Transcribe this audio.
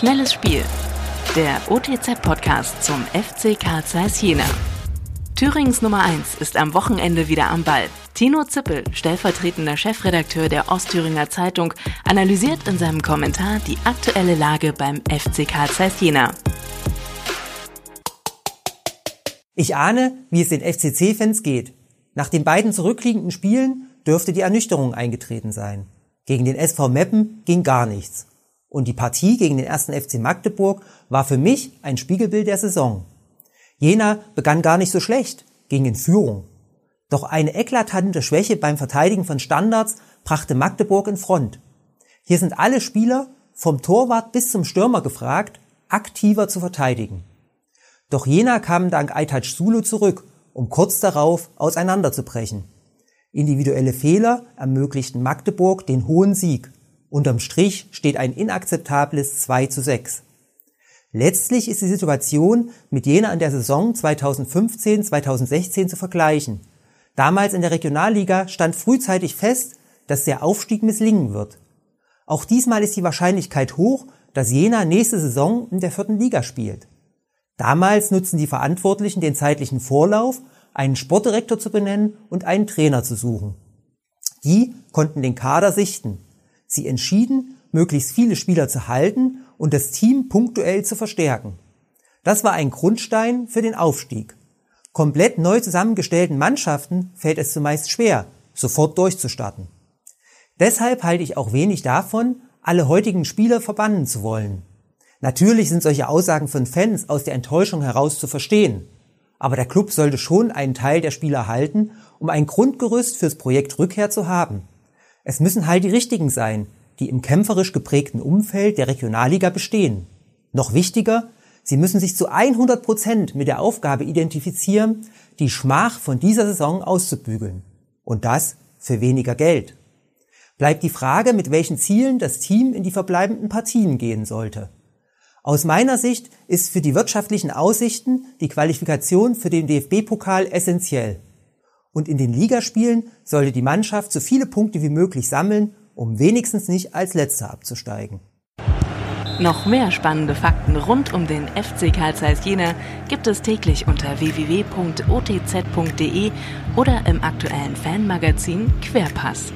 Schnelles Spiel. Der OTZ-Podcast zum FC Karl Zeiss Jena. Thürings Nummer 1 ist am Wochenende wieder am Ball. Tino Zippel, stellvertretender Chefredakteur der Ostthüringer Zeitung, analysiert in seinem Kommentar die aktuelle Lage beim FC Karl Zeiss Jena. Ich ahne, wie es den FCC-Fans geht. Nach den beiden zurückliegenden Spielen dürfte die Ernüchterung eingetreten sein. Gegen den SV Meppen ging gar nichts. Und die Partie gegen den ersten FC Magdeburg war für mich ein Spiegelbild der Saison. Jena begann gar nicht so schlecht, ging in Führung. Doch eine eklatante Schwäche beim Verteidigen von Standards brachte Magdeburg in Front. Hier sind alle Spieler, vom Torwart bis zum Stürmer gefragt, aktiver zu verteidigen. Doch Jena kam dank Aitaj Sulu zurück, um kurz darauf auseinanderzubrechen. Individuelle Fehler ermöglichten Magdeburg den hohen Sieg. Unterm Strich steht ein inakzeptables 2 zu 6. Letztlich ist die Situation mit jener in der Saison 2015-2016 zu vergleichen. Damals in der Regionalliga stand frühzeitig fest, dass der Aufstieg misslingen wird. Auch diesmal ist die Wahrscheinlichkeit hoch, dass Jena nächste Saison in der vierten Liga spielt. Damals nutzen die Verantwortlichen den zeitlichen Vorlauf, einen Sportdirektor zu benennen und einen Trainer zu suchen. Die konnten den Kader sichten. Sie entschieden, möglichst viele Spieler zu halten und das Team punktuell zu verstärken. Das war ein Grundstein für den Aufstieg. Komplett neu zusammengestellten Mannschaften fällt es zumeist schwer, sofort durchzustarten. Deshalb halte ich auch wenig davon, alle heutigen Spieler verbannen zu wollen. Natürlich sind solche Aussagen von Fans aus der Enttäuschung heraus zu verstehen. Aber der Club sollte schon einen Teil der Spieler halten, um ein Grundgerüst fürs Projekt Rückkehr zu haben. Es müssen halt die richtigen sein, die im kämpferisch geprägten Umfeld der Regionalliga bestehen. Noch wichtiger, sie müssen sich zu 100 Prozent mit der Aufgabe identifizieren, die Schmach von dieser Saison auszubügeln. Und das für weniger Geld. Bleibt die Frage, mit welchen Zielen das Team in die verbleibenden Partien gehen sollte. Aus meiner Sicht ist für die wirtschaftlichen Aussichten die Qualifikation für den DFB-Pokal essentiell und in den Ligaspielen sollte die Mannschaft so viele Punkte wie möglich sammeln, um wenigstens nicht als Letzter abzusteigen. Noch mehr spannende Fakten rund um den FC Karl Zeiss Jena gibt es täglich unter www.otz.de oder im aktuellen Fanmagazin Querpass.